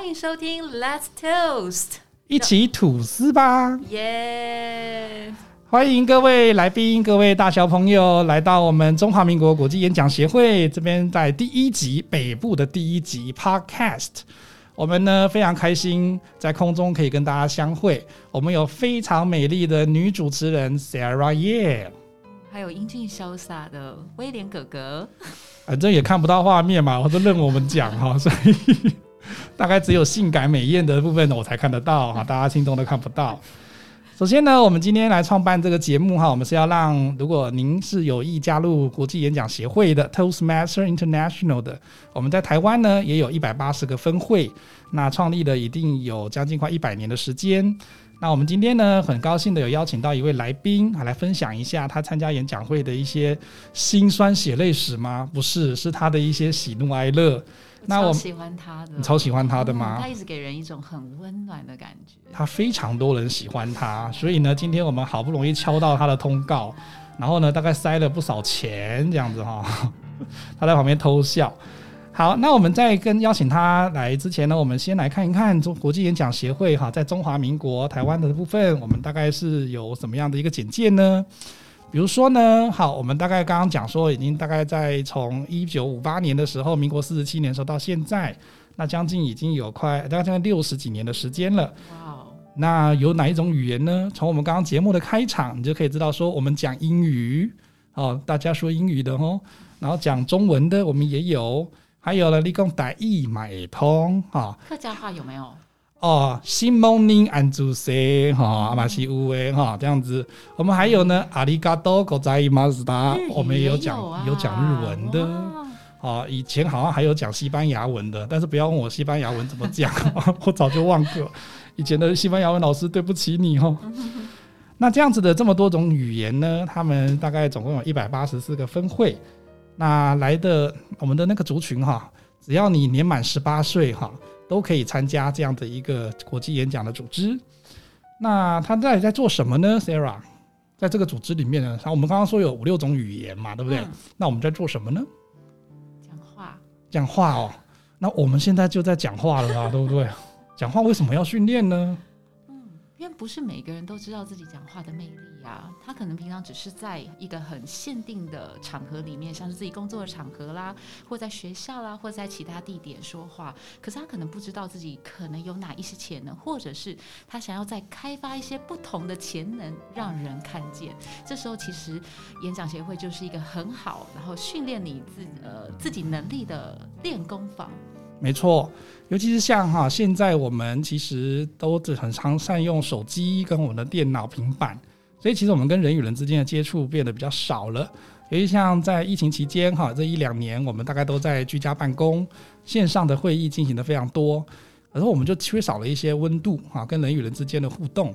欢迎收听 Let's Toast，一起吐司吧！耶！欢迎各位来宾、各位大小朋友来到我们中华民国国际演讲协会这边，在第一集北部的第一集 Podcast，我们呢非常开心在空中可以跟大家相会。我们有非常美丽的女主持人 Sarah Ye，还有英俊潇洒的威廉哥哥。反正也看不到画面嘛，我都任我们讲哈，所以大概只有性感美艳的部分我才看得到哈，大家心中都看不到。首先呢，我们今天来创办这个节目哈，我们是要让如果您是有意加入国际演讲协会的 Toastmaster International 的，我们在台湾呢也有一百八十个分会，那创立了一定有将近快一百年的时间。那我们今天呢，很高兴的有邀请到一位来宾啊，来分享一下他参加演讲会的一些辛酸血泪史吗？不是，是他的一些喜怒哀乐。那我喜欢他的，你超喜欢他的吗？他一直给人一种很温暖的感觉。他非常多人喜欢他，所以呢，今天我们好不容易敲到他的通告，然后呢，大概塞了不少钱这样子哈。他在旁边偷笑。好，那我们在跟邀请他来之前呢，我们先来看一看中国际演讲协会哈，在中华民国台湾的部分，我们大概是有什么样的一个简介呢？比如说呢，好，我们大概刚刚讲说，已经大概在从一九五八年的时候，民国四十七年时候到现在，那将近已经有快大概将近六十几年的时间了。哇哦！那有哪一种语言呢？从我们刚刚节目的开场，你就可以知道说，我们讲英语哦，大家说英语的哦，然后讲中文的我们也有，还有了立功台语买通哈。客家话有没有？哦，新 morning and to say 哈，阿玛西乌诶哈，这样子。我们还有呢，阿里嘎多狗仔马斯达，我们也有讲有讲日文的。哦，以前好像还有讲西班牙文的，但是不要问我西班牙文怎么讲，我早就忘了。以前的西班牙文老师，对不起你哦。那这样子的这么多种语言呢，他们大概总共有一百八十四个分会。那来的我们的那个族群哈，只要你年满十八岁哈。都可以参加这样的一个国际演讲的组织。那他到底在做什么呢？Sarah，在这个组织里面呢，像我们刚刚说有五六种语言嘛，对不对？那我们在做什么呢？讲话。讲话哦。那我们现在就在讲话了啦，对不对？讲话为什么要训练呢？因为不是每个人都知道自己讲话的魅力呀，他可能平常只是在一个很限定的场合里面，像是自己工作的场合啦，或在学校啦，或在其他地点说话，可是他可能不知道自己可能有哪一些潜能，或者是他想要再开发一些不同的潜能，让人看见。这时候其实演讲协会就是一个很好，然后训练你自呃自己能力的练功房。没错，尤其是像哈，现在我们其实都只很常善用手机跟我们的电脑、平板，所以其实我们跟人与人之间的接触变得比较少了。尤其像在疫情期间哈，这一两年我们大概都在居家办公，线上的会议进行的非常多，然后我们就缺少了一些温度哈，跟人与人之间的互动。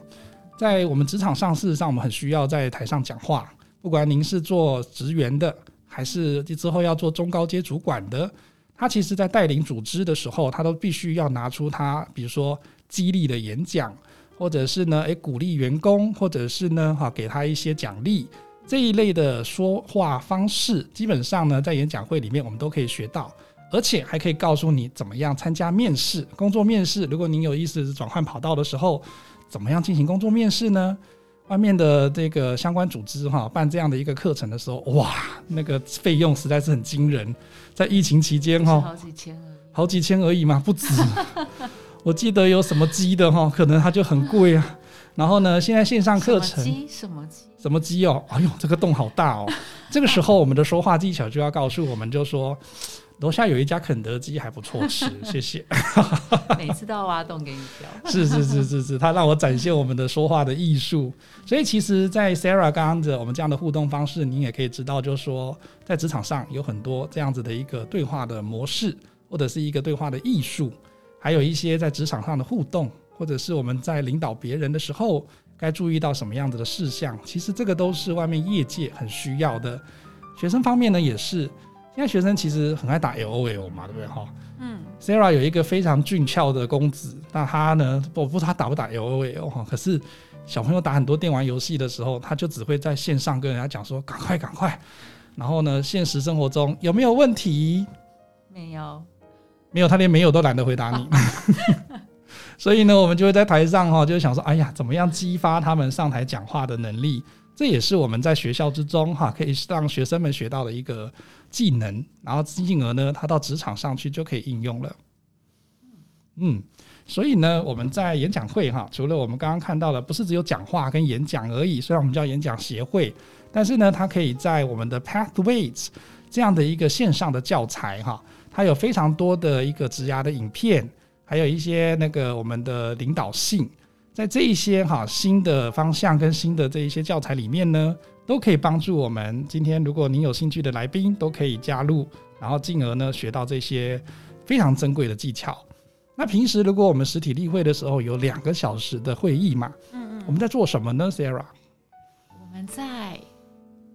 在我们职场上，事实上我们很需要在台上讲话，不管您是做职员的，还是之后要做中高阶主管的。他其实，在带领组织的时候，他都必须要拿出他，比如说激励的演讲，或者是呢，诶鼓励员工，或者是呢，哈，给他一些奖励这一类的说话方式，基本上呢，在演讲会里面我们都可以学到，而且还可以告诉你怎么样参加面试、工作面试。如果您有意思转换跑道的时候，怎么样进行工作面试呢？外面的这个相关组织哈办这样的一个课程的时候，哇，那个费用实在是很惊人。在疫情期间哈，好几千而已，好几千而已嘛，不止。我记得有什么鸡的哈，可能它就很贵啊。然后呢，现在线上课程，什么鸡？什么鸡哦？哎呦，这个洞好大哦。这个时候，我们的说话技巧就要告诉我们，就说。楼下有一家肯德基还不错吃，谢谢。每次都要挖洞给你跳。是是是是是，他让我展现我们的说话的艺术。所以其实，在 Sarah 刚刚的我们这样的互动方式，您也可以知道，就是说在职场上有很多这样子的一个对话的模式，或者是一个对话的艺术，还有一些在职场上的互动，或者是我们在领导别人的时候该注意到什么样子的事项。其实这个都是外面业界很需要的。学生方面呢，也是。现在学生其实很爱打 L O L 嘛，对不对哈？嗯，Sarah 有一个非常俊俏的公子，那他呢，我不知道他打不打 L O L 哈。可是小朋友打很多电玩游戏的时候，他就只会在线上跟人家讲说：“赶快，赶快！”然后呢，现实生活中有没有问题？没有，没有，他连没有都懒得回答你。所以呢，我们就会在台上哈，就想说，哎呀，怎么样激发他们上台讲话的能力？这也是我们在学校之中哈，可以让学生们学到的一个技能，然后进而呢，他到职场上去就可以应用了。嗯，所以呢，我们在演讲会哈，除了我们刚刚看到的，不是只有讲话跟演讲而已。虽然我们叫演讲协会，但是呢，它可以在我们的 Pathways 这样的一个线上的教材哈，它有非常多的一个职涯的影片。还有一些那个我们的领导性，在这一些哈新的方向跟新的这一些教材里面呢，都可以帮助我们。今天如果您有兴趣的来宾，都可以加入，然后进而呢学到这些非常珍贵的技巧。那平时如果我们实体例会的时候有两个小时的会议嘛，嗯嗯，我们在做什么呢，Sarah？我们在。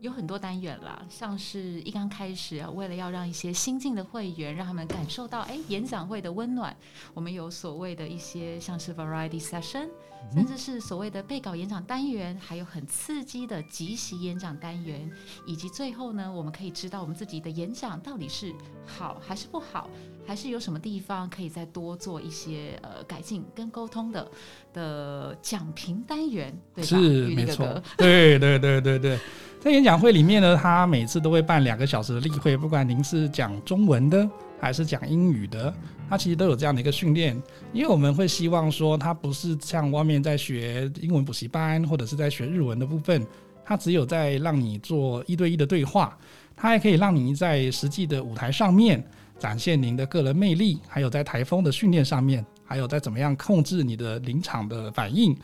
有很多单元啦，像是一刚开始，啊为了要让一些新进的会员，让他们感受到哎演讲会的温暖，我们有所谓的一些像是 variety session，甚至是所谓的备稿演讲单元，还有很刺激的即席演讲单元，以及最后呢，我们可以知道我们自己的演讲到底是好还是不好，还是有什么地方可以再多做一些呃改进跟沟通的的讲评单元，对吧？是没错，对对对对对。在演讲会里面呢，他每次都会办两个小时的例会，不管您是讲中文的还是讲英语的，他其实都有这样的一个训练。因为我们会希望说，他不是像外面在学英文补习班或者是在学日文的部分，他只有在让你做一对一的对话，他还可以让你在实际的舞台上面展现您的个人魅力，还有在台风的训练上面，还有在怎么样控制你的临场的反应，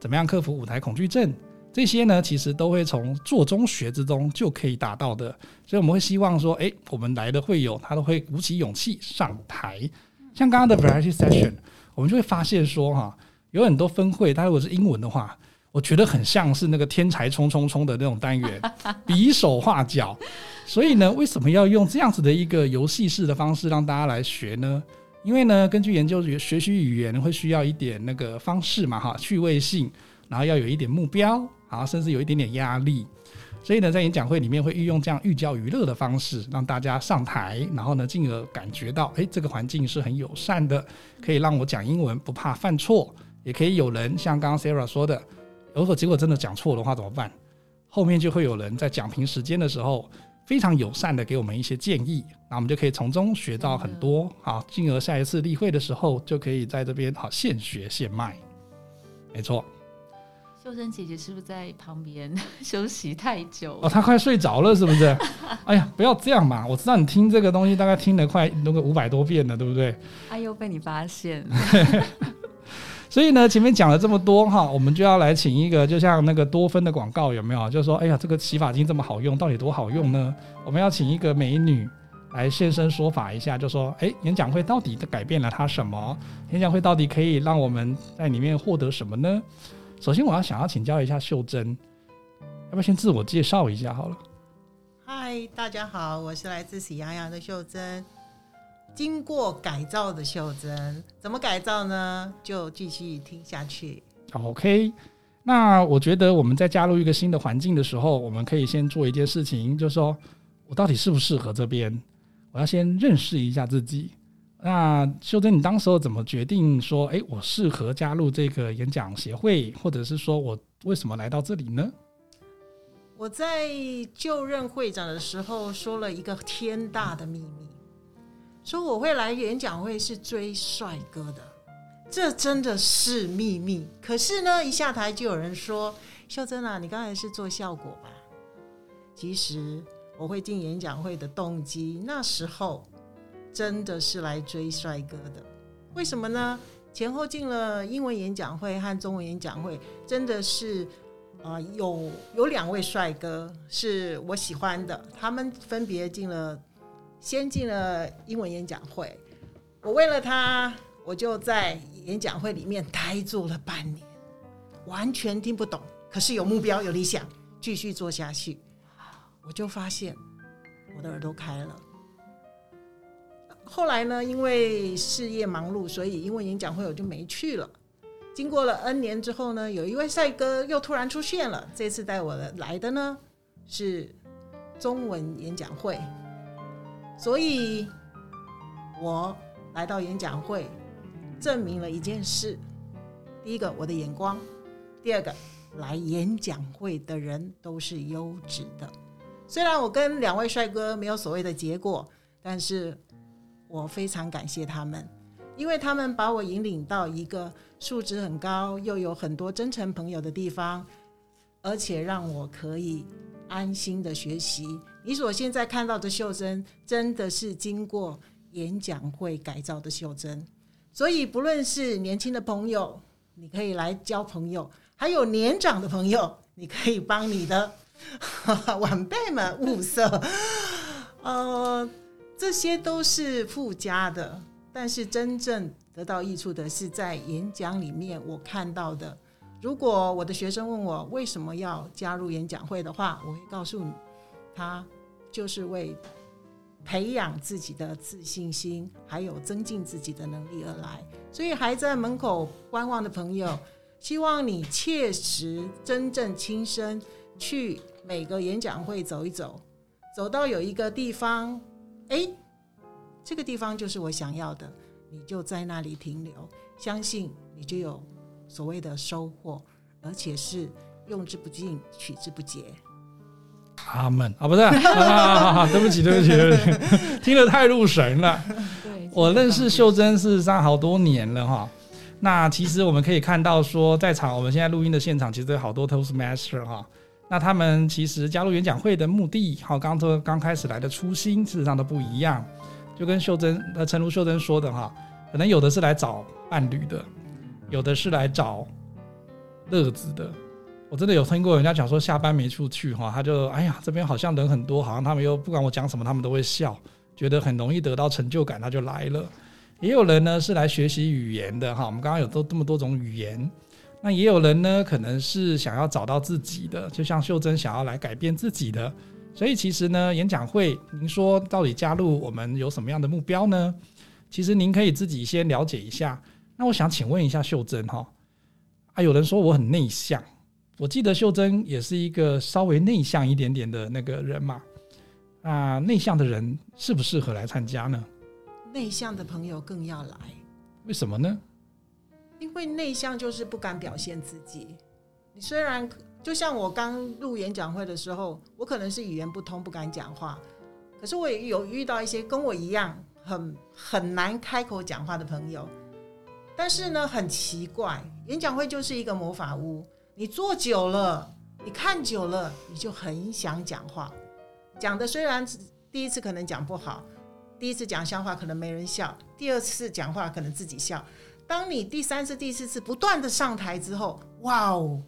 怎么样克服舞台恐惧症。这些呢，其实都会从做中学之中就可以达到的，所以我们会希望说，哎，我们来的会友他都会鼓起勇气上台。像刚刚的 variety session，我们就会发现说，哈，有很多分会，他如果是英文的话，我觉得很像是那个天才冲冲冲的那种单元，比手画脚。所以呢，为什么要用这样子的一个游戏式的方式让大家来学呢？因为呢，根据研究，学习语言会需要一点那个方式嘛，哈，趣味性，然后要有一点目标。好，甚至有一点点压力，所以呢，在演讲会里面会运用这样寓教于乐的方式，让大家上台，然后呢，进而感觉到，哎，这个环境是很友善的，可以让我讲英文不怕犯错，也可以有人像刚刚 Sarah 说的，如果结果真的讲错的话怎么办？后面就会有人在讲评时间的时候，非常友善的给我们一些建议，那我们就可以从中学到很多，好，进而下一次例会的时候就可以在这边好现学现卖，没错。秀珍姐姐是不是在旁边 休息太久？哦，她快睡着了，是不是？哎呀，不要这样嘛！我知道你听这个东西大概听了快那个五百多遍了，对不对？哎呦，被你发现。所以呢，前面讲了这么多哈，我们就要来请一个，就像那个多芬的广告有没有？就是说，哎呀，这个洗发精这么好用，到底多好用呢？我们要请一个美女来现身说法一下，就说，哎，演讲会到底改变了她什么？演讲会到底可以让我们在里面获得什么呢？首先，我要想要请教一下秀珍，要不要先自我介绍一下好了？嗨，大家好，我是来自喜羊羊的秀珍，经过改造的秀珍，怎么改造呢？就继续听下去。OK，那我觉得我们在加入一个新的环境的时候，我们可以先做一件事情，就是说我到底适不适合这边？我要先认识一下自己。那秀珍，你当时候怎么决定说，哎，我适合加入这个演讲协会，或者是说我为什么来到这里呢？我在就任会长的时候说了一个天大的秘密，说我会来演讲会是追帅哥的，这真的是秘密。可是呢，一下台就有人说，秀珍啊，你刚才是做效果吧？其实我会进演讲会的动机，那时候。真的是来追帅哥的，为什么呢？前后进了英文演讲会和中文演讲会，真的是啊，有有两位帅哥是我喜欢的，他们分别进了，先进了英文演讲会，我为了他，我就在演讲会里面呆住了半年，完全听不懂，可是有目标有理想，继续做下去，我就发现我的耳朵开了。后来呢，因为事业忙碌，所以英文演讲会我就没去了。经过了 N 年之后呢，有一位帅哥又突然出现了。这次带我来的呢是中文演讲会，所以我来到演讲会，证明了一件事：第一个，我的眼光；第二个，来演讲会的人都是优质的。虽然我跟两位帅哥没有所谓的结果，但是我非常感谢他们，因为他们把我引领到一个素质很高又有很多真诚朋友的地方，而且让我可以安心的学习。你所现在看到的秀珍，真的是经过演讲会改造的秀珍。所以，不论是年轻的朋友，你可以来交朋友；还有年长的朋友，你可以帮你的 晚辈们物色。呃，这些都是附加的，但是真正得到益处的是在演讲里面我看到的。如果我的学生问我为什么要加入演讲会的话，我会告诉你，他就是为培养自己的自信心，还有增进自己的能力而来。所以还在门口观望的朋友，希望你切实、真正亲身去每个演讲会走一走，走到有一个地方，哎，这个地方就是我想要的，你就在那里停留，相信你就有所谓的收获，而且是用之不尽，取之不竭。他们啊，不是啊，对不起，对不起，对不起，听得太入神了。对，我认识秀珍事实上好多年了哈。那其实我们可以看到说，在场我们现在录音的现场，其实有好多 Toastmaster 哈。那他们其实加入演讲会的目的，好，刚说刚开始来的初心，事实上都不一样。就跟秀珍呃，陈如秀珍说的哈，可能有的是来找伴侣的，有的是来找乐子的。我真的有听过人家讲说，下班没处去哈，他就哎呀，这边好像人很多，好像他们又不管我讲什么，他们都会笑，觉得很容易得到成就感，他就来了。也有人呢是来学习语言的哈，我们刚刚有都这么多种语言，那也有人呢可能是想要找到自己的，就像秀珍想要来改变自己的。所以其实呢，演讲会，您说到底加入我们有什么样的目标呢？其实您可以自己先了解一下。那我想请问一下秀珍哈，啊，有人说我很内向。我记得秀珍也是一个稍微内向一点点的那个人嘛，啊，内向的人适不适合来参加呢？内向的朋友更要来，为什么呢？因为内向就是不敢表现自己。你虽然就像我刚入演讲会的时候，我可能是语言不通，不敢讲话，可是我也有遇到一些跟我一样很很难开口讲话的朋友。但是呢，很奇怪，演讲会就是一个魔法屋。你坐久了，你看久了，你就很想讲话。讲的虽然第一次可能讲不好，第一次讲笑话可能没人笑，第二次讲话可能自己笑。当你第三次、第四次不断的上台之后，哇哦，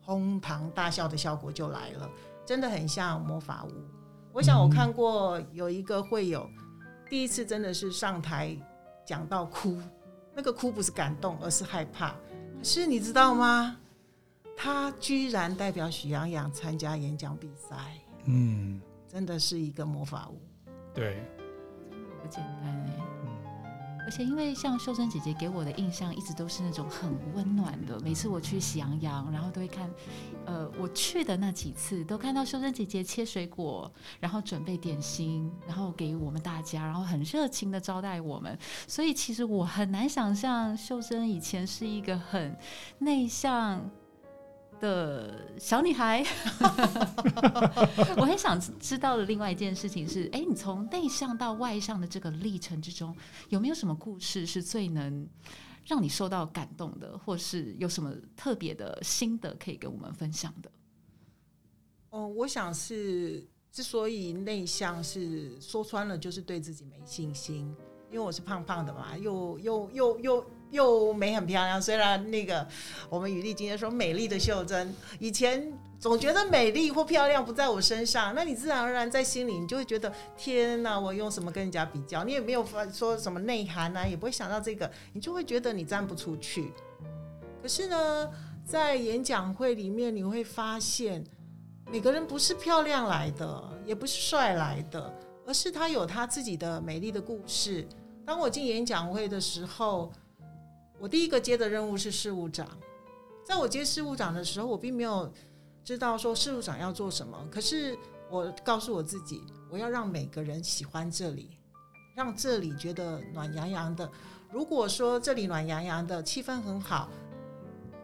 哄堂大笑的效果就来了，真的很像魔法屋。我想我看过有一个会有，第一次真的是上台讲到哭，那个哭不是感动，而是害怕。可是你知道吗？他居然代表许洋洋参加演讲比赛，嗯，真的是一个魔法屋。对，不简单哎。而且因为像秀珍姐姐给我的印象一直都是那种很温暖的，每次我去喜羊羊，然后都会看，呃，我去的那几次都看到秀珍姐姐切水果，然后准备点心，然后给我们大家，然后很热情的招待我们。所以其实我很难想象秀珍以前是一个很内向。的小女孩，我很想知道的另外一件事情是，哎，你从内向到外向的这个历程之中，有没有什么故事是最能让你受到感动的，或是有什么特别的心得可以跟我们分享的？哦，我想是之所以内向，是说穿了就是对自己没信心，因为我是胖胖的嘛，又又又又。又美很漂亮，虽然那个我们雨丽今天说美丽的秀珍，以前总觉得美丽或漂亮不在我身上，那你自然而然在心里你就会觉得天哪，我用什么跟人家比较？你也没有发说什么内涵啊，也不会想到这个，你就会觉得你站不出去。可是呢，在演讲会里面你会发现，每个人不是漂亮来的，也不是帅来的，而是他有他自己的美丽的故事。当我进演讲会的时候。我第一个接的任务是事务长，在我接事务长的时候，我并没有知道说事务长要做什么。可是我告诉我自己，我要让每个人喜欢这里，让这里觉得暖洋洋的。如果说这里暖洋洋的，气氛很好，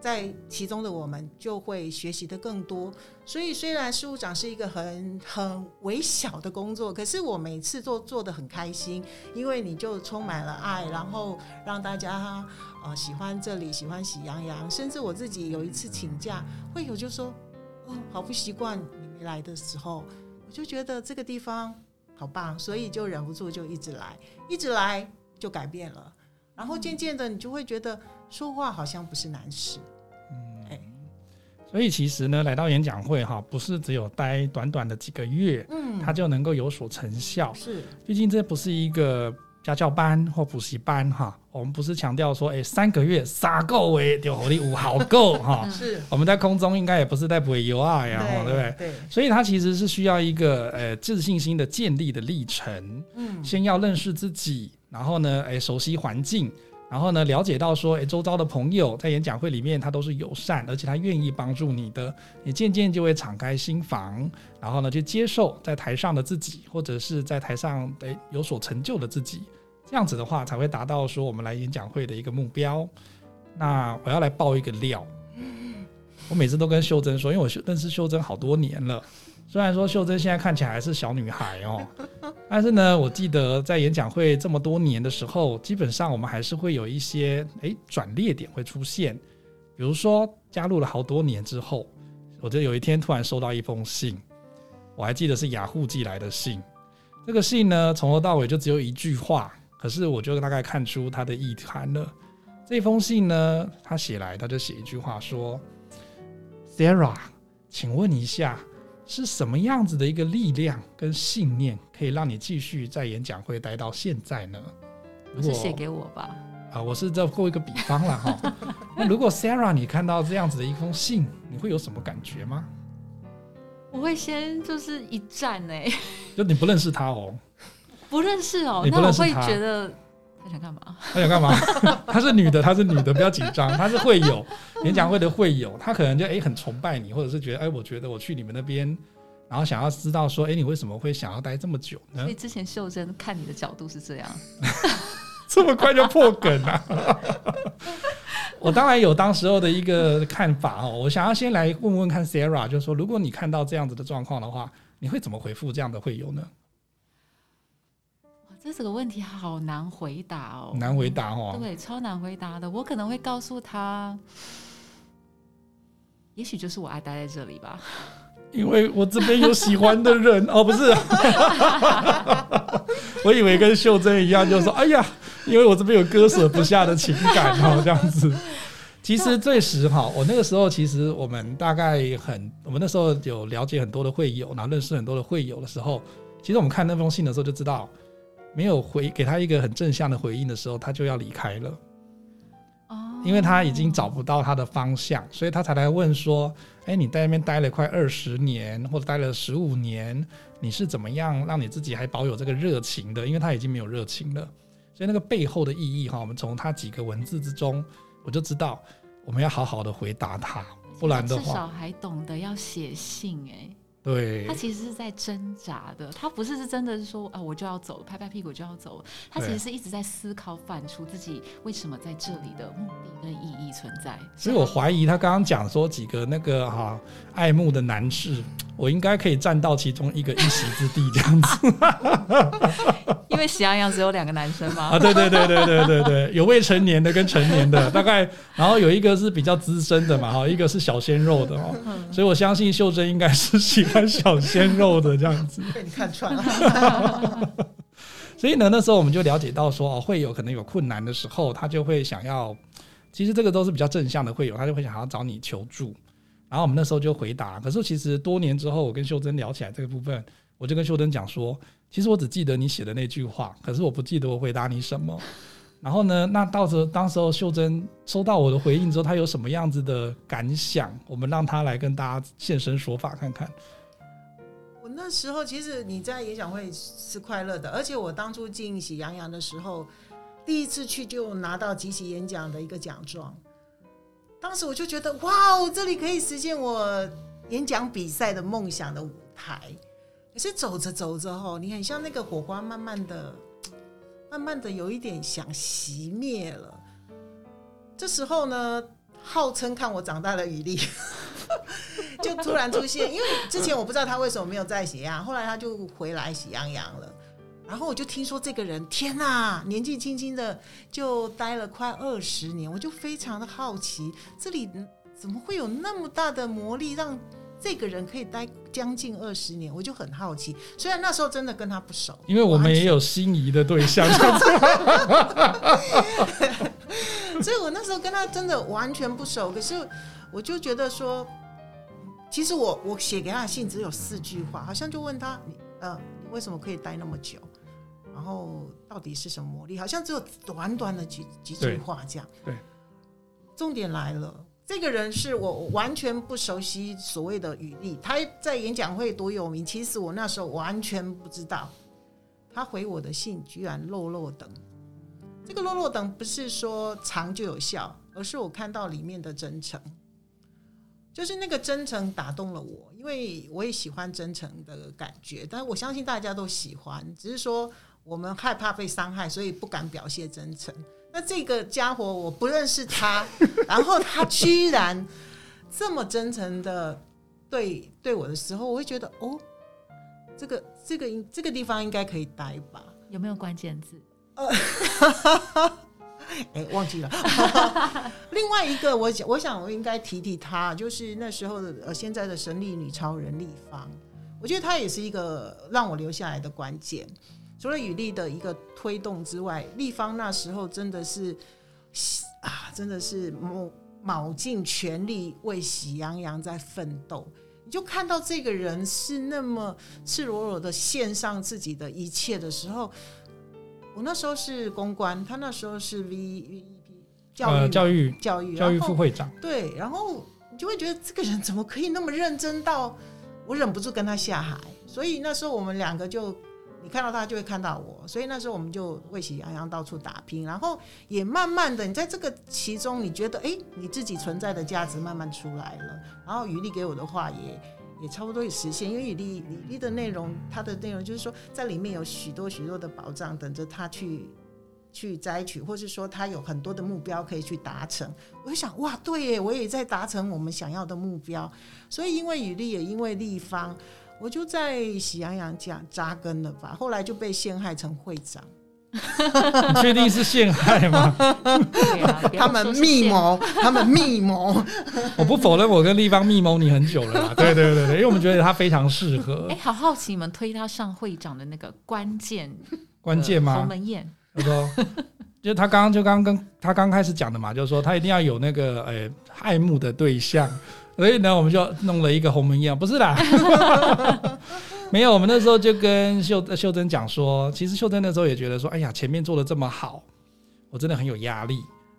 在其中的我们就会学习的更多。所以虽然事务长是一个很很微小的工作，可是我每次做做的很开心，因为你就充满了爱，然后让大家呃喜欢这里，喜欢喜羊羊。甚至我自己有一次请假，会有就说哦，好不习惯你没来的时候，我就觉得这个地方好棒，所以就忍不住就一直来，一直来就改变了。然后渐渐的，你就会觉得说话好像不是难事。所以其实呢，来到演讲会哈，不是只有待短短的几个月，嗯，它就能够有所成效。是毕竟这不是一个家教班或补习班哈，我们不是强调说，哎，三个月撒够哎，丢火力五好够哈。是，我们在空中应该也不是在补油啊呀，对不对？对，所以它其实是需要一个呃自信心的建立的历程。嗯，先要认识自己，然后呢，哎，熟悉环境。然后呢，了解到说，诶，周遭的朋友在演讲会里面，他都是友善，而且他愿意帮助你的，你渐渐就会敞开心房，然后呢，去接受在台上的自己，或者是在台上诶有所成就的自己，这样子的话，才会达到说我们来演讲会的一个目标。那我要来爆一个料，我每次都跟秀珍说，因为我认识秀珍好多年了。虽然说秀珍现在看起来还是小女孩哦，但是呢，我记得在演讲会这么多年的时候，基本上我们还是会有一些诶转捩点会出现。比如说加入了好多年之后，我就有一天突然收到一封信，我还记得是雅虎寄来的信。这个信呢，从头到尾就只有一句话，可是我就大概看出它的意涵了。这封信呢，他写来他就写一句话说：“Sarah，请问一下。”是什么样子的一个力量跟信念，可以让你继续在演讲会待到现在呢？是写给我吧？啊，我是在过一个比方了哈。那 如果 Sarah 你看到这样子的一封信，你会有什么感觉吗？我会先就是一站哎，就你不认识他哦，不认识哦，那我会觉得。他想干嘛？他想干嘛？她是女的，她是女的，不要紧张。她是会友，演讲会的会友，她可能就哎很崇拜你，或者是觉得哎，我觉得我去你们那边，然后想要知道说，哎，你为什么会想要待这么久呢？所以之前秀珍看你的角度是这样，这么快就破梗了。我当然有当时候的一个看法哦，我想要先来问问看 Sarah，就是说，如果你看到这样子的状况的话，你会怎么回复这样的会友呢？这这个问题好难回答哦，难回答哦，对，超难回答的。我可能会告诉他，也许就是我爱待在这里吧，因为我这边有喜欢的人 哦，不是，我以为跟秀珍一样，就说哎呀，因为我这边有割舍不下的情感哦，这样子。其实最实哈，我那个时候其实我们大概很，我们那时候有了解很多的会友，然后认识很多的会友的时候，其实我们看那封信的时候就知道。没有回给他一个很正向的回应的时候，他就要离开了。哦，因为他已经找不到他的方向，所以他才来问说：“哎，你在那边待了快二十年，或者待了十五年，你是怎么样让你自己还保有这个热情的？因为他已经没有热情了。所以那个背后的意义哈，我们从他几个文字之中，我就知道我们要好好的回答他，不然的话，至少还懂得要写信哎。”对，他其实是在挣扎的，他不是是真的是说啊，我就要走，拍拍屁股就要走。他其实是一直在思考、反出自己为什么在这里的目的跟意义存在。所以我怀疑他刚刚讲说几个那个哈爱慕的男士，我应该可以占到其中一个一席之地这样子。因为喜羊羊只有两个男生吗？啊，对对对对对对对，有未成年的跟成年的，大概，然后有一个是比较资深的嘛，哈，一个是小鲜肉的哦，所以我相信秀珍应该是喜欢小鲜肉的这样子。被你看穿了。所以呢，那时候我们就了解到说，哦，会有可能有困难的时候，他就会想要，其实这个都是比较正向的会有，他就会想要找你求助。然后我们那时候就回答，可是其实多年之后，我跟秀珍聊起来这个部分，我就跟秀珍讲说。其实我只记得你写的那句话，可是我不记得我回答你什么。然后呢，那到时候当时候秀珍收到我的回应之后，她有什么样子的感想？我们让她来跟大家现身说法看看。我那时候其实你在演讲会是快乐的，而且我当初进喜羊羊的时候，第一次去就拿到集体演讲的一个奖状。当时我就觉得，哇哦，这里可以实现我演讲比赛的梦想的舞台。可是走着走着吼，你很像那个火花慢慢的 慢慢的有一点想熄灭了。这时候呢，号称看我长大的雨丽 就突然出现，因为之前我不知道他为什么没有在喜羊，后来他就回来喜羊羊了。然后我就听说这个人，天呐，年纪轻轻的就待了快二十年，我就非常的好奇，这里怎么会有那么大的魔力，让这个人可以待将近二十年？我就很好奇。虽然那时候真的跟他不熟，因为我们也有心仪的对象，所以我那时候跟他真的完全不熟。可是我就觉得说，其实我我写给他的信只有四句话，好像就问他，你呃，你为什么可以待那么久？然后到底是什么魔力？好像只有短短的几几句话这样。对，重点来了，这个人是我完全不熟悉所谓的语力，他在演讲会多有名，其实我那时候完全不知道。他回我的信居然漏漏等，这个漏漏等不是说长就有效，而是我看到里面的真诚，就是那个真诚打动了我，因为我也喜欢真诚的感觉，但我相信大家都喜欢，只是说。我们害怕被伤害，所以不敢表现真诚。那这个家伙我不认识他，然后他居然这么真诚的对对我的时候，我会觉得哦，这个这个这个地方应该可以待吧？有没有关键字？哎，忘记了。另外一个，我想我想我应该提提他，就是那时候的呃现在的神力女超人立方，我觉得他也是一个让我留下来的关键。除了雨丽的一个推动之外，立方那时候真的是啊，真的是卯卯尽全力为喜羊羊在奋斗。你就看到这个人是那么赤裸裸的献上自己的一切的时候，我那时候是公关，他那时候是 V V E P 教育教育教育教育副会长。对，然后你就会觉得这个人怎么可以那么认真到我忍不住跟他下海。所以那时候我们两个就。你看到他就会看到我，所以那时候我们就为喜羊羊到处打拼，然后也慢慢的，你在这个其中，你觉得哎，你自己存在的价值慢慢出来了，然后雨丽给我的话也也差不多也实现，因为雨丽雨丽的内容，它的内容就是说，在里面有许多许多的宝藏等着他去去摘取，或是说他有很多的目标可以去达成。我就想，哇，对耶，我也在达成我们想要的目标，所以因为雨丽也因为立方。我就在喜羊羊家扎根了吧，后来就被陷害成会长。你确定是陷害吗？他们密谋，他们密谋。我不否认，我跟立方密谋你很久了啦。对对对对，因为我们觉得他非常适合。哎，好好奇你们推他上会长的那个关键关键吗？鸿门宴。他说，就他刚刚就刚刚跟他刚开始讲的嘛，就是说他一定要有那个呃爱慕的对象。所以呢，我们就弄了一个鸿门宴，不是啦，没有。我们那时候就跟秀秀珍讲说，其实秀珍那时候也觉得说，哎呀，前面做的这么好，我真的很有压力。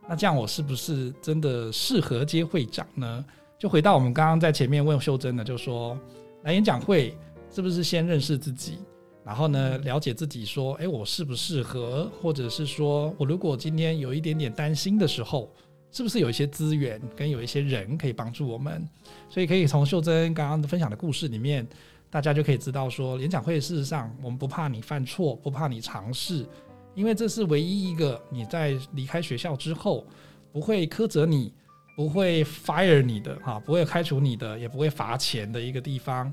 那这样我是不是真的适合接会长呢？就回到我们刚刚在前面问秀珍的，就说来演讲会是不是先认识自己，然后呢了解自己，说，哎，我适不适合，或者是说我如果今天有一点点担心的时候。是不是有一些资源跟有一些人可以帮助我们？所以可以从秀珍刚刚分享的故事里面，大家就可以知道说，演讲会事实上我们不怕你犯错，不怕你尝试，因为这是唯一一个你在离开学校之后不会苛责你、不会 fire 你的哈，不会开除你的，也不会罚钱的一个地方。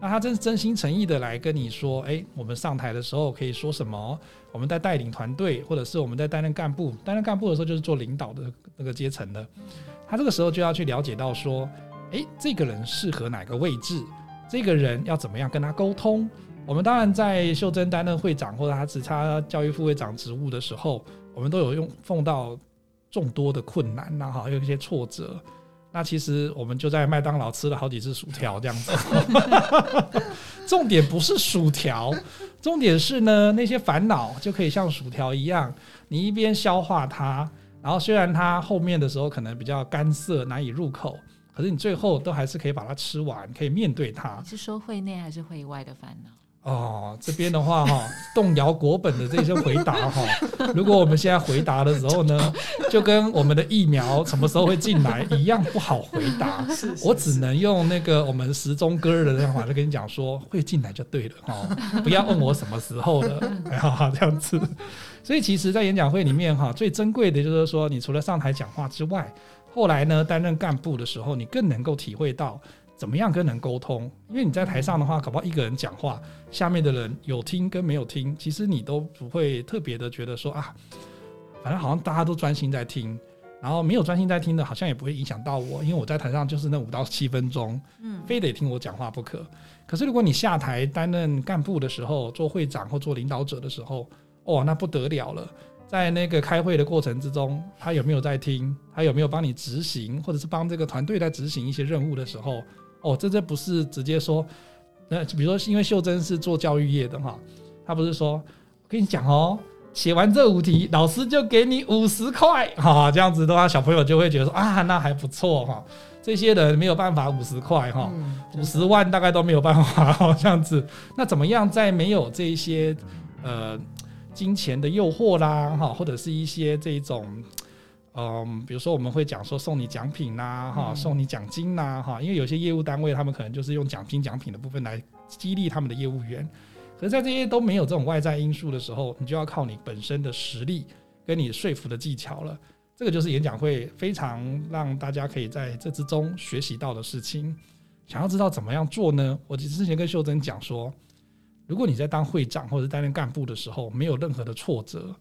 那他真是真心诚意的来跟你说，哎，我们上台的时候可以说什么？我们在带领团队，或者是我们在担任干部，担任干部的时候就是做领导的那个阶层的。他这个时候就要去了解到说，哎，这个人适合哪个位置？这个人要怎么样跟他沟通？我们当然在秀珍担任会长或者他只差教育副会长职务的时候，我们都有用碰到众多的困难，然后有一些挫折。那其实我们就在麦当劳吃了好几次薯条，这样子。重点不是薯条，重点是呢，那些烦恼就可以像薯条一样，你一边消化它，然后虽然它后面的时候可能比较干涩难以入口，可是你最后都还是可以把它吃完，可以面对它。是说会内还是会外的烦恼？哦，这边的话哈，动摇国本的这些回答哈，如果我们现在回答的时候呢，就跟我们的疫苗什么时候会进来一样不好回答。我只能用那个我们时钟歌的那话就跟你讲说，会进来就对了哈，不要问我什么时候了，哎呀，这样子。所以其实，在演讲会里面哈，最珍贵的就是说，你除了上台讲话之外，后来呢担任干部的时候，你更能够体会到怎么样跟人沟通。因为你在台上的话，搞不好一个人讲话，下面的人有听跟没有听，其实你都不会特别的觉得说啊，反正好像大家都专心在听。然后没有专心在听的，好像也不会影响到我，因为我在台上就是那五到七分钟，嗯，非得听我讲话不可。可是如果你下台担任干部的时候，做会长或做领导者的时候，哦，那不得了了。在那个开会的过程之中，他有没有在听？他有没有帮你执行，或者是帮这个团队在执行一些任务的时候，哦，这这不是直接说，那比如说，因为秀珍是做教育业的哈，他不是说，我跟你讲哦。写完这五题，老师就给你五十块，哈，这样子的话，小朋友就会觉得说啊，那还不错哈。这些人没有办法五十块哈，五十万大概都没有办法哈，这样子。那怎么样在没有这些呃金钱的诱惑啦，哈，或者是一些这种嗯，比如说我们会讲说送你奖品呐，哈，送你奖金呐，哈，因为有些业务单位他们可能就是用奖金奖品的部分来激励他们的业务员。可是，在这些都没有这种外在因素的时候，你就要靠你本身的实力跟你说服的技巧了。这个就是演讲会非常让大家可以在这之中学习到的事情。想要知道怎么样做呢？我之前跟秀珍讲说，如果你在当会长或者担任干部的时候没有任何的挫折，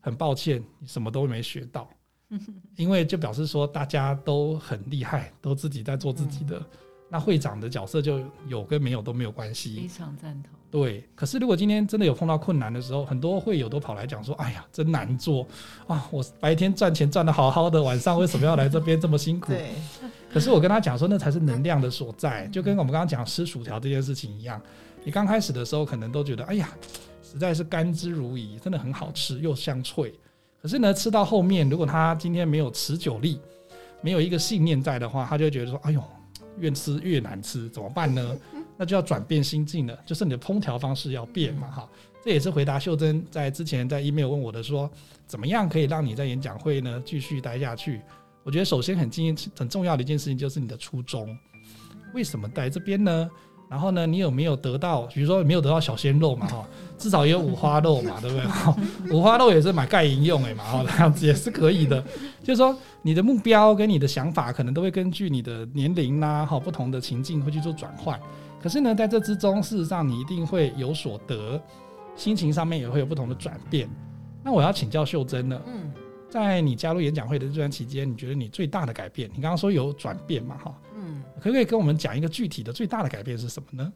很抱歉，你什么都没学到，因为就表示说大家都很厉害，都自己在做自己的。那会长的角色就有跟没有都没有关系，非常赞同。对，可是如果今天真的有碰到困难的时候，很多会友都跑来讲说：“哎呀，真难做啊！我白天赚钱赚的好好的，晚上为什么要来这边这么辛苦？”对。可是我跟他讲说，那才是能量的所在，就跟我们刚刚讲吃薯条这件事情一样。你刚开始的时候可能都觉得：“哎呀，实在是甘之如饴，真的很好吃又香脆。”可是呢，吃到后面，如果他今天没有持久力，没有一个信念在的话，他就觉得说：“哎呦。”越吃越难吃，怎么办呢？那就要转变心境了，就是你的烹调方式要变嘛，哈。这也是回答秀珍在之前在 email 问我的，说怎么样可以让你在演讲会呢继续待下去？我觉得首先很经很重要的一件事情就是你的初衷，为什么待这边呢？然后呢，你有没有得到？比如说没有得到小鲜肉嘛，哈，至少也有五花肉嘛，对不对？五花肉也是买盖银用诶嘛，哈，这样子也是可以的。就是说，你的目标跟你的想法可能都会根据你的年龄啦，哈，不同的情境会去做转换。可是呢，在这之中，事实上你一定会有所得，心情上面也会有不同的转变。那我要请教秀珍了，嗯，在你加入演讲会的这段期间，你觉得你最大的改变？你刚刚说有转变嘛，哈？嗯可不可以跟我们讲一个具体的最大的改变是什么呢？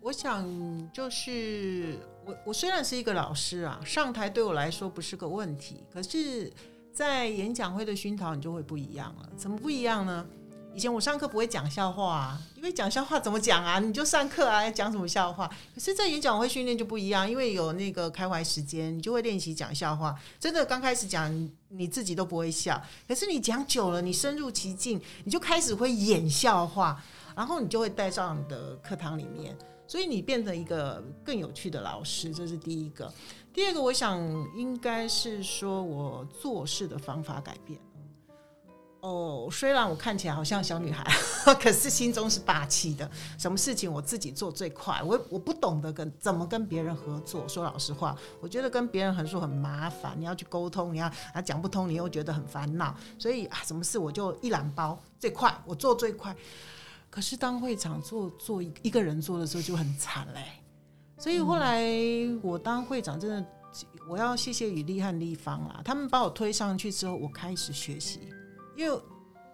我想就是我我虽然是一个老师啊，上台对我来说不是个问题，可是，在演讲会的熏陶你就会不一样了。怎么不一样呢？以前我上课不会讲笑话，啊，因为讲笑话怎么讲啊？你就上课啊，讲什么笑话？可是，在演讲会训练就不一样，因为有那个开怀时间，你就会练习讲笑话。真的刚开始讲，你自己都不会笑，可是你讲久了，你深入其境，你就开始会演笑话，然后你就会带上你的课堂里面，所以你变成一个更有趣的老师。这是第一个。第二个，我想应该是说我做事的方法改变。哦，虽然我看起来好像小女孩，可是心中是霸气的。什么事情我自己做最快，我我不懂得跟怎么跟别人合作。说老实话，我觉得跟别人合作很麻烦，你要去沟通，你要啊讲不通，你又觉得很烦恼。所以啊，什么事我就一揽包最快，我做最快。可是当会长做做一一个人做的时候就很惨嘞。所以后来我当会长，真的我要谢谢雨丽和丽芳啦，他们把我推上去之后，我开始学习。因为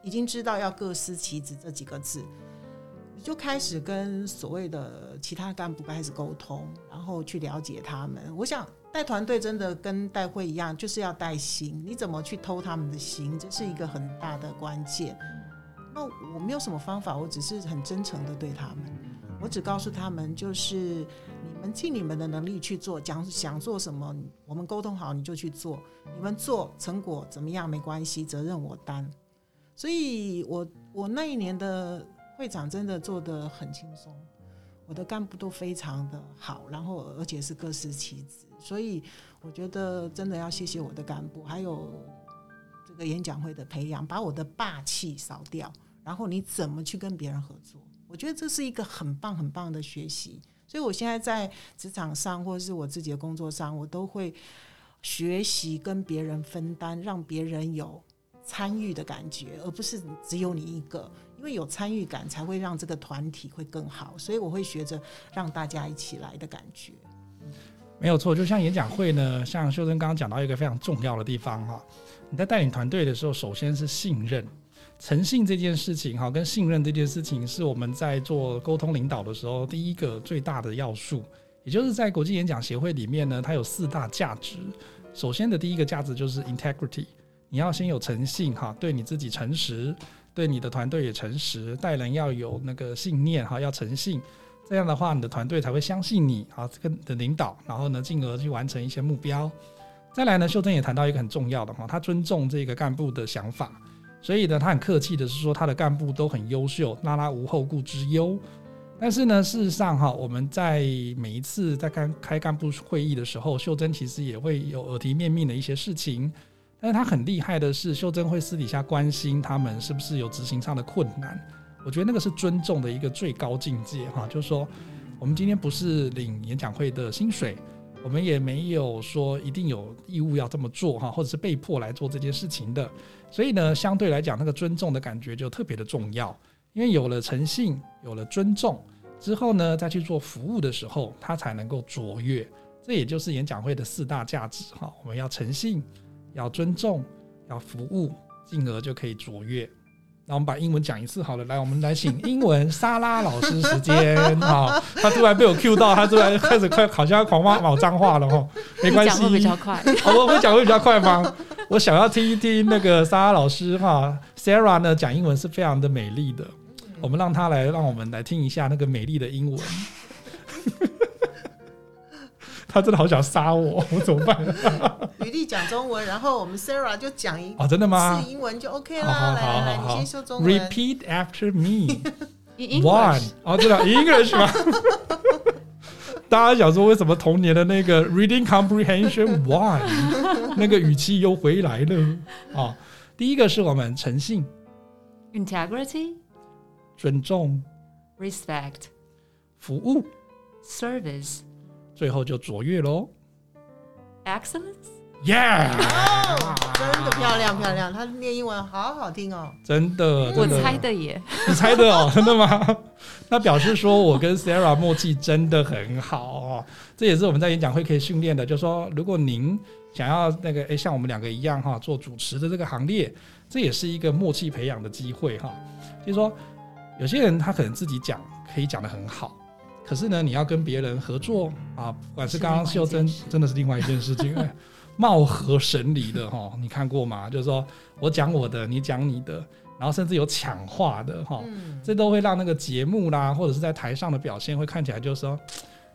已经知道要各司其职这几个字，你就开始跟所谓的其他干部开始沟通，然后去了解他们。我想带团队真的跟带会一样，就是要带心。你怎么去偷他们的心，这是一个很大的关键。那我没有什么方法，我只是很真诚的对他们，我只告诉他们，就是你们尽你们的能力去做，讲想做什么，我们沟通好你就去做。你们做成果怎么样没关系，责任我担。所以，我我那一年的会长真的做得很轻松，我的干部都非常的好，然后而且是各司其职。所以，我觉得真的要谢谢我的干部，还有这个演讲会的培养，把我的霸气扫掉。然后你怎么去跟别人合作？我觉得这是一个很棒很棒的学习。所以我现在在职场上或者是我自己的工作上，我都会学习跟别人分担，让别人有参与的感觉，而不是只有你一个。因为有参与感，才会让这个团体会更好。所以我会学着让大家一起来的感觉。没有错，就像演讲会呢，像秀珍刚刚讲到一个非常重要的地方哈，你在带领团队的时候，首先是信任、诚信这件事情哈，跟信任这件事情是我们在做沟通领导的时候第一个最大的要素。也就是在国际演讲协会里面呢，它有四大价值。首先的第一个价值就是 integrity，你要先有诚信哈，对你自己诚实。对你的团队也诚实，带人要有那个信念哈，要诚信，这样的话你的团队才会相信你啊，这个的领导，然后呢，进而去完成一些目标。再来呢，秀珍也谈到一个很重要的哈，他尊重这个干部的想法，所以呢，他很客气的是说他的干部都很优秀，拉拉无后顾之忧。但是呢，事实上哈，我们在每一次在开开干部会议的时候，秀珍其实也会有耳提面命的一些事情。但是他很厉害的是，秀珍会私底下关心他们是不是有执行上的困难。我觉得那个是尊重的一个最高境界哈，就是说，我们今天不是领演讲会的薪水，我们也没有说一定有义务要这么做哈，或者是被迫来做这件事情的。所以呢，相对来讲，那个尊重的感觉就特别的重要。因为有了诚信，有了尊重之后呢，再去做服务的时候，它才能够卓越。这也就是演讲会的四大价值哈，我们要诚信。要尊重，要服务，进而就可以卓越。那我们把英文讲一次好了，来，我们来请英文莎拉老师时间啊！他突然被我 Q 到，他突然开始快，好像要狂骂老脏话了哈。没关系，比较快，我会讲会比较快吗？我想要听一听那个莎拉老师哈，Sarah 呢讲英文是非常的美丽的，我们让他来，让我们来听一下那个美丽的英文。他真的好想杀我，我怎么办？吕丽讲中文，然后我们 Sarah 就讲一哦，真的吗？是英文就 OK 啦。来来来，你先说中文。Repeat after me. One 哦，知道 English 吗？大家想说为什么童年的那个 Reading Comprehension One 那个语气又回来了？啊，第一个是我们诚信，Integrity，尊重，Respect，服务，Service。最后就卓越喽，Excellence，Yeah，真的漂亮漂亮，他念英文好好听哦，真的，我猜的耶，你猜的哦，真的吗？那表示说我跟 Sarah 默契真的很好哦，这也是我们在演讲会可以训练的，就是说如果您想要那个诶像我们两个一样哈做主持的这个行列，这也是一个默契培养的机会哈，就是说有些人他可能自己讲可以讲的很好。可是呢，你要跟别人合作啊，不管是刚刚秀珍，真的是另外一件事情，貌合神离的哈，你看过吗？就是说我讲我的，你讲你的，然后甚至有抢话的哈，这都会让那个节目啦，或者是在台上的表现会看起来就是说，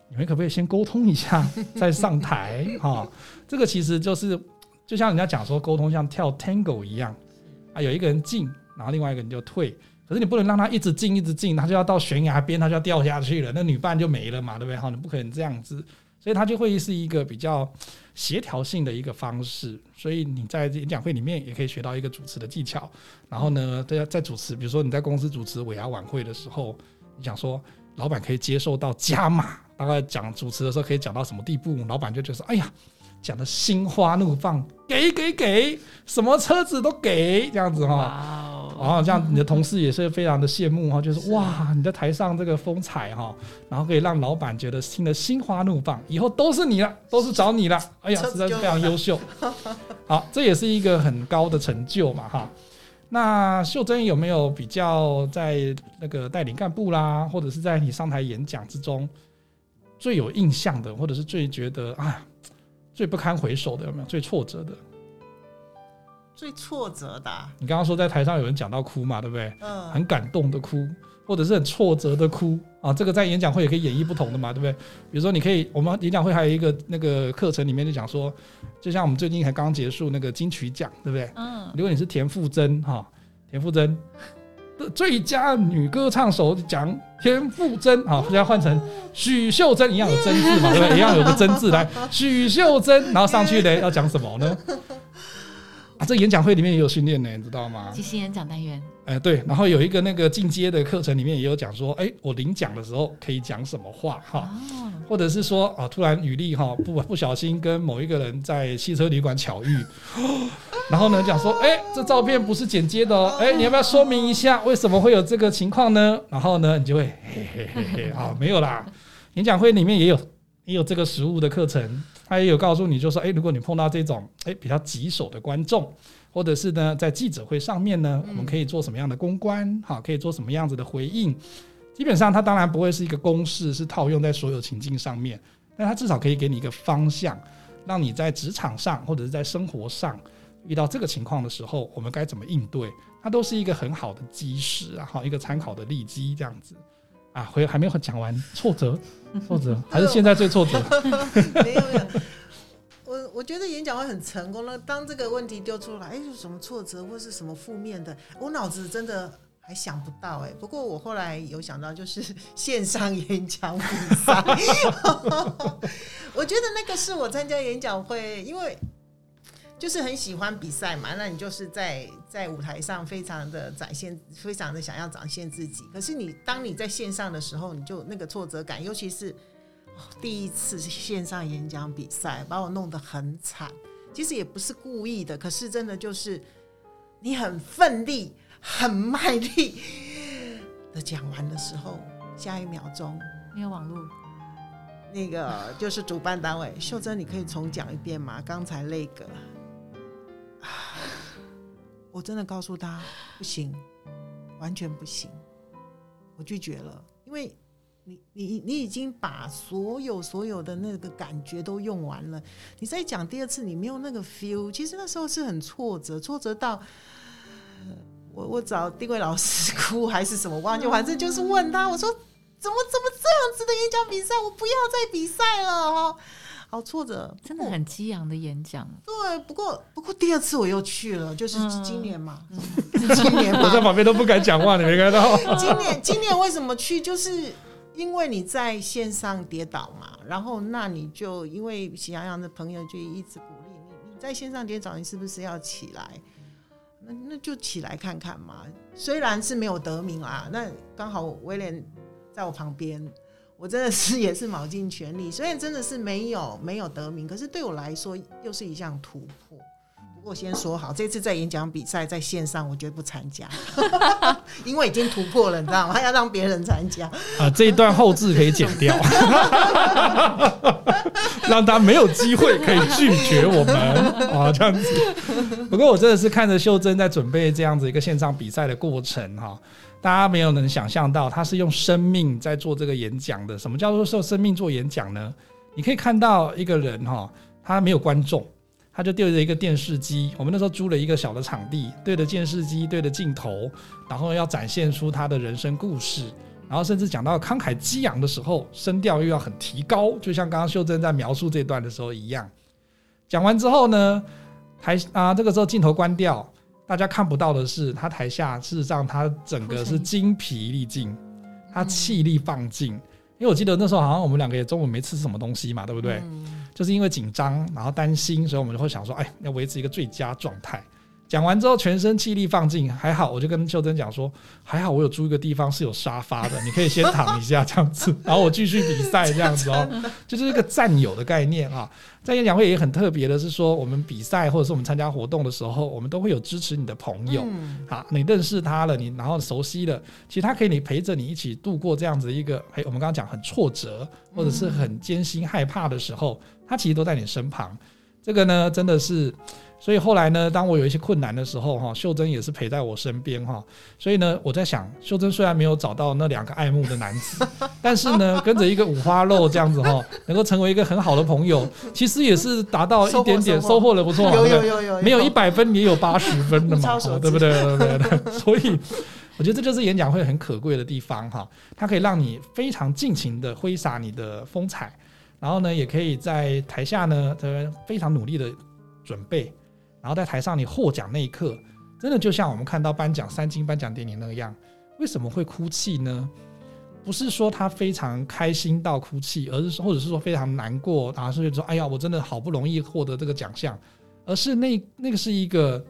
你们可不可以先沟通一下 再上台哈？这个其实就是就像人家讲说沟通像跳 tango 一样啊，有一个人进，然后另外一个人就退。可是你不能让他一直进一直进，他就要到悬崖边，他就要掉下去了，那女伴就没了嘛，对不对？哈，你不可能这样子，所以他就会是一个比较协调性的一个方式。所以你在演讲会里面也可以学到一个主持的技巧。然后呢，在在主持，比如说你在公司主持尾牙晚会的时候，你想说老板可以接受到加码，大概讲主持的时候可以讲到什么地步？老板就觉得，哎呀，讲的心花怒放，给给给，什么车子都给，这样子哈。后这样，你的同事也是非常的羡慕哈，就是哇，你在台上这个风采哈，然后可以让老板觉得听得心花怒放，以后都是你了，都是找你了。哎呀，实在是非常优秀。好，这也是一个很高的成就嘛哈。那秀珍有没有比较在那个带领干部啦，或者是在你上台演讲之中最有印象的，或者是最觉得啊最不堪回首的有没有？最挫折的？最挫折的，你刚刚说在台上有人讲到哭嘛，对不对？嗯，很感动的哭，或者是很挫折的哭啊。这个在演讲会也可以演绎不同的嘛，对不对？比如说，你可以，我们演讲会还有一个那个课程里面就讲说，就像我们最近才刚结束那个金曲奖，对不对？嗯，如果你是田馥甄哈，田馥甄的最佳女歌唱手奖，田馥甄啊，现在换成许秀珍一样有“甄”字嘛，对不对？一样有个“甄”字来，许秀珍，然后上去嘞要讲什么呢？啊，这演讲会里面也有训练呢，你知道吗？即兴演讲单元，哎，对，然后有一个那个进阶的课程里面也有讲说，哎，我领奖的时候可以讲什么话哈，哦，或者是说啊，突然雨丽哈不不小心跟某一个人在汽车旅馆巧遇，然后呢讲说，哎，这照片不是剪接的哦，哎，你要不要说明一下为什么会有这个情况呢？然后呢，你就会嘿嘿嘿嘿啊，没有啦，演讲会里面也有也有这个实物的课程，他也有告诉你，就说，哎，如果你碰到这种哎比较棘手的观众。或者是呢，在记者会上面呢，我们可以做什么样的公关？哈，可以做什么样子的回应？基本上，它当然不会是一个公式，是套用在所有情境上面，但它至少可以给你一个方向，让你在职场上或者是在生活上遇到这个情况的时候，我们该怎么应对？它都是一个很好的基石啊，好一个参考的利基这样子啊。回还没有讲完，挫折，挫折，还是现在最挫折。没有没有，我我觉得演讲会很成功了。当这个问题丢出来，哎，有什么挫折或是什么负面的，我脑子真的还想不到哎。不过我后来有想到，就是 线上演讲比赛，我觉得那个是我参加演讲会，因为就是很喜欢比赛嘛，那你就是在在舞台上非常的展现，非常的想要展现自己。可是你当你在线上的时候，你就那个挫折感，尤其是。第一次线上演讲比赛，把我弄得很惨。其实也不是故意的，可是真的就是你很奋力、很卖力的讲完的时候，下一秒钟没有网络，那个就是主办单位秀珍，你可以重讲一遍吗？刚才那个，我真的告诉他不行，完全不行，我拒绝了，因为。你你你已经把所有所有的那个感觉都用完了，你再讲第二次，你没有那个 feel。其实那时候是很挫折，挫折到我我找丁伟老师 哭还是什么，忘记，反正就是问他，我说怎么怎么这样子的演讲比赛，我不要再比赛了哈，好挫折，真的很激昂的演讲。对，不过不过第二次我又去了，就是今年嘛，今年我在旁边都不敢讲话，你没看到？今年今年为什么去？就是。因为你在线上跌倒嘛，然后那你就因为喜羊羊的朋友就一直鼓励你，你在线上跌倒，你是不是要起来？那那就起来看看嘛。虽然是没有得名啊，那刚好威廉在我旁边，我真的是 也是卯尽全力。虽然真的是没有没有得名，可是对我来说又是一项突破。我先说好，这次在演讲比赛在线上，我绝不参加，因为已经突破了，你知道吗？还要让别人参加啊，这一段后置可以剪掉，让他没有机会可以拒绝我们啊，这样子。不过我真的是看着秀珍在准备这样子一个线上比赛的过程哈，大家没有能想象到，他是用生命在做这个演讲的。什么叫做用生命做演讲呢？你可以看到一个人哈，他没有观众。他就对着一个电视机，我们那时候租了一个小的场地，对着电视机，对着镜头，然后要展现出他的人生故事，然后甚至讲到慷慨激昂的时候，声调又要很提高，就像刚刚秀珍在描述这段的时候一样。讲完之后呢，台啊这个时候镜头关掉，大家看不到的是他台下事实上他整个是精疲力尽，他气力放尽，因为我记得那时候好像我们两个也中午没吃什么东西嘛，对不对？就是因为紧张，然后担心，所以我们就会想说，哎，要维持一个最佳状态。讲完之后，全身气力放尽，还好，我就跟秀珍讲说，还好我有租一个地方是有沙发的，你可以先躺一下这样子，然后我继续比赛这样子哦，就是一个战友的概念啊。在演讲会也很特别的是说，我们比赛或者是我们参加活动的时候，我们都会有支持你的朋友，好，你认识他了，你然后熟悉了，其实他可以你陪着你一起度过这样子一个，哎，我们刚刚讲很挫折或者是很艰辛害怕的时候，他其实都在你身旁，这个呢真的是。所以后来呢，当我有一些困难的时候，哈，秀珍也是陪在我身边，哈。所以呢，我在想，秀珍虽然没有找到那两个爱慕的男子，但是呢，跟着一个五花肉这样子，哈，能够成为一个很好的朋友，其实也是达到一点点收获了，不错。有有有有，没有一百分也有八十分的嘛，对不对？对不对？所以我觉得这就是演讲会很可贵的地方，哈，它可以让你非常尽情的挥洒你的风采，然后呢，也可以在台下呢，非常努力的准备。然后在台上你获奖那一刻，真的就像我们看到颁奖三金颁奖典礼那样，为什么会哭泣呢？不是说他非常开心到哭泣，而是说或者是说非常难过，然后是说哎呀，我真的好不容易获得这个奖项，而是那那个是一个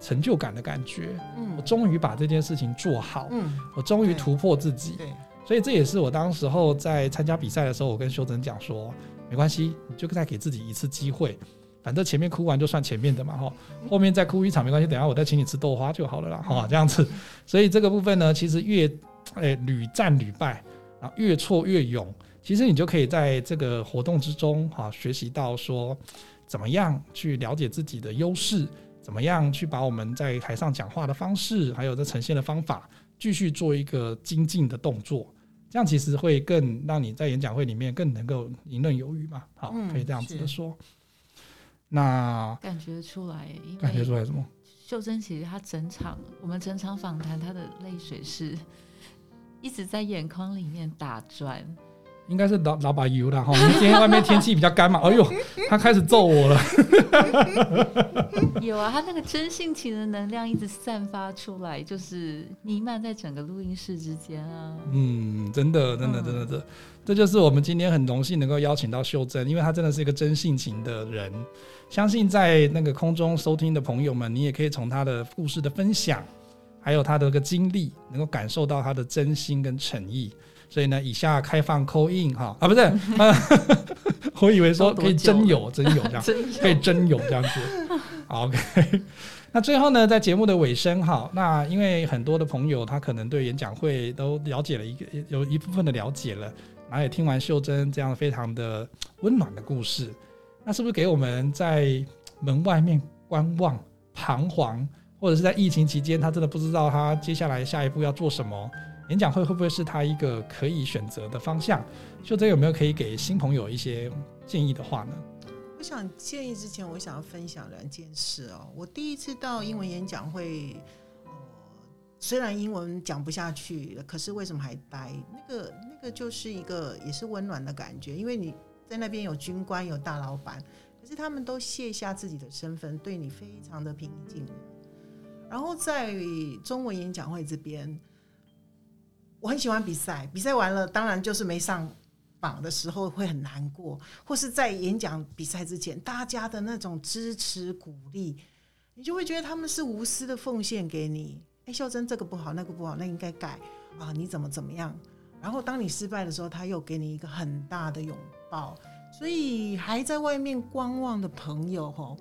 成就感的感觉。我嗯终于把这件事情做好，嗯，我终于突破自己。对，所以这也是我当时候在参加比赛的时候，我跟修真讲说，没关系，你就再给自己一次机会，反正前面哭完就算前面的嘛哈，后面再哭一场没关系，等下我再请你吃豆花就好了啦哈，这样子。所以这个部分呢，其实越诶屡战屡败，然后越挫越勇，其实你就可以在这个活动之中哈学习到说，怎么样去了解自己的优势。怎么样去把我们在台上讲话的方式，还有这呈现的方法，继续做一个精进的动作，这样其实会更让你在演讲会里面更能够游刃有余嘛。好，嗯可以这样子的是说。那感觉出来，感觉出来什么？秀珍其实她整场我们整场访谈，她的泪水是一直在眼眶里面打转。应该是老老把油了哈。因为今天外面天气比较干嘛。哎呦，他开始揍我了。有啊，他那个真性情的能量一直散发出来，就是弥漫在整个录音室之间啊。嗯，真的，真的，嗯真的，这这就是我们今天很荣幸能够邀请到秀珍，因为她真的是一个真性情的人。相信在那个空中收听的朋友们，你也可以从他的故事的分享，还有他的个经历，能够感受到他的真心跟诚意。所以呢，以下开放扣印哈啊，不是，呃 我以为说可以真有真有这样。真可以真有这样子。好 OK，那最后呢，在节目的尾声哈，那因为很多的朋友他可能对演讲会都了解了一个有一部分的了解了，然后也听完秀珍这样非常的温暖的故事，那是不是给我们在门外面观望、彷徨，或者是在疫情期间他真的不知道他接下来下一步要做什么？演讲会会不会是他一个可以选择的方向？秀珍有没有可以给新朋友一些建议的话呢？我想建议之前，我想要分享两件事哦。我第一次到英文演讲会，呃，虽然英文讲不下去，可是为什么还待？那个那个就是一个也是温暖的感觉，因为你在那边有军官有大老板，可是他们都卸下自己的身份，对你非常的平静。然后在中文演讲会这边，我很喜欢比赛，比赛完了当然就是没上榜的时候会很难过，或是在演讲比赛之前，大家的那种支持鼓励，你就会觉得他们是无私的奉献给你。哎，秀珍这个不好，那个不好，那应该改啊，你怎么怎么样？然后当你失败的时候，他又给你一个很大的拥抱。所以还在外面观望的朋友，吼，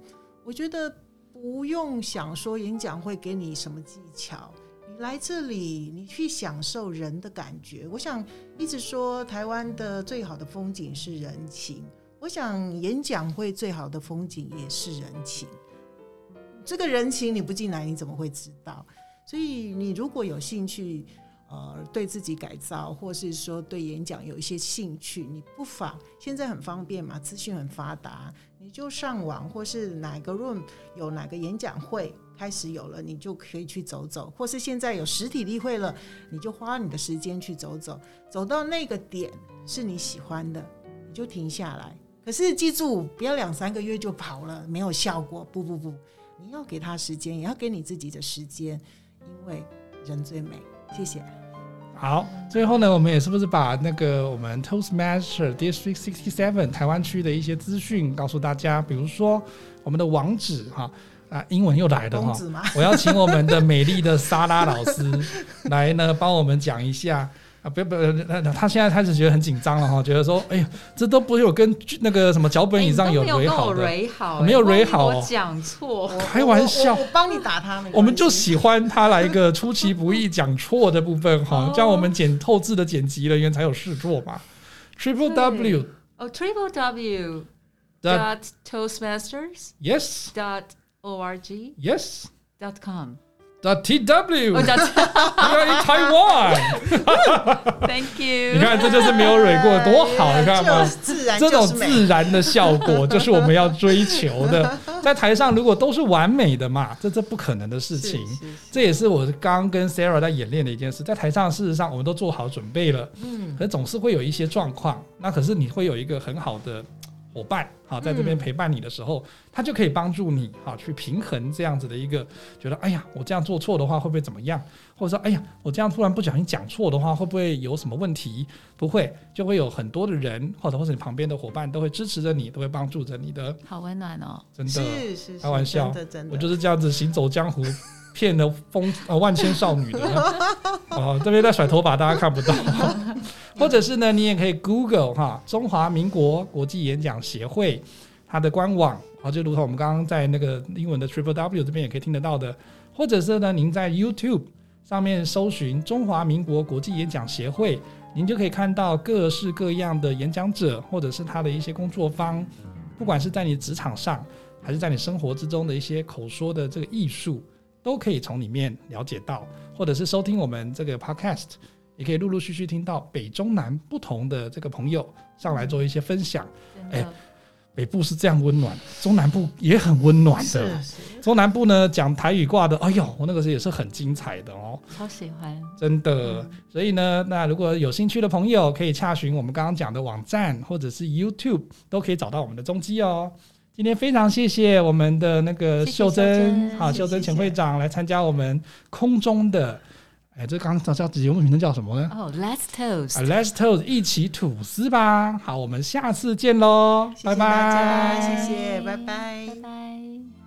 我觉得不用想说演讲会给你什么技巧。你来这里，你去享受人的感觉。我想一直说台湾的最好的风景是人情，我想演讲会最好的风景也是人情。这个人情你不进来，你怎么会知道？所以你如果有兴趣，呃，对自己改造，或是说对演讲有一些兴趣，你不妨现在很方便嘛，资讯很发达，你就上网或是哪个 room 有哪个演讲会开始有了，你就可以去走走，或是现在有实体例会了，你就花你的时间去走走，走到那个点是你喜欢的，你就停下来。可是记住，不要两三个月就跑了，没有效果。不不不，你要给他时间，也要给你自己的时间，因为人最美。谢谢。好，最后呢，我们也是不是把那个我们 Toastmaster District Sixty Seven 台湾区的一些资讯告诉大家？比如说我们的网址哈啊，英文又来了哈？我要请我们的美丽的莎拉老师来呢帮我们讲一下啊，不不，他现在开始觉得很紧张了哈，觉得说，哎呀，这都不是有跟那个什么脚本以上哎你都没有好的，蕊好，没有哎蕊好。讲错。开玩笑。我帮你打他们。我们就喜欢他来一个出其不意讲错的部分哈哦，这样我们剪透字的剪辑人员才有事做嘛。Triple W 哦，triple w dot dot toastmasters yes dot org yes dot com。Dot TW 哦 We，dot are in Taiwan。Thank you。你看，这就是没有蕊过，多好！你看 吗就？是自然这种。自然的效果，就是我们要追求的。在台上，如果都是完美的嘛，这这不可能的事情。是是是这也是我刚刚跟 Sarah 在演练的一件事。在台上，事实上我们都做好准备了，嗯可是总是会有一些状况。那可是你会有一个很好的伙伴，好，在这边陪伴你的时候，他就可以帮助你，好，去平衡这样子的一个，觉得，哎呀，我这样做错的话会不会怎么样？或者说，哎呀，我这样突然不小心讲错的话，会不会有什么问题？不会，就会有很多的人，或者或者你旁边的伙伴都会支持着你，都会帮助着你的，好温暖哦。真的，是是是开玩笑真的真的，我就是这样子行走江湖，骗了风呃万千少女的。哦，这边在甩头发，大家看不到。或者是呢，你也可以 Google 哈，中华民国国际演讲协会它的官网，啊，就如同我们刚刚在那个英文的 Triple W 这边也可以听得到的。或者是呢，您在 YouTube 上面搜寻中华民国国际演讲协会，您就可以看到各式各样的演讲者，或者是他的一些工作方，不管是在你职场上，还是在你生活之中的一些口说的这个艺术，都可以从里面了解到，或者是收听我们这个 Podcast，也可以陆陆续续听到北中南不同的这个朋友上来做一些分享。真的，北部是这样温暖，中南部也很温暖的。中南部呢讲台语挂的，哎呦，我那个时候也是很精彩的哦。超喜欢。真的，所以呢，那如果有兴趣的朋友，可以洽询我们刚刚讲的网站或者是 YouTube，都可以找到我们的踪迹哦。今天非常谢谢我们的那个秀珍，好，秀珍前会长来参加我们空中的，哎，这刚刚叫节目名称叫什么呢？哦，Let's 啊 toast，，Let's Toast 一起吐司吧。好，我们下次见喽，拜拜，谢谢，拜拜拜拜。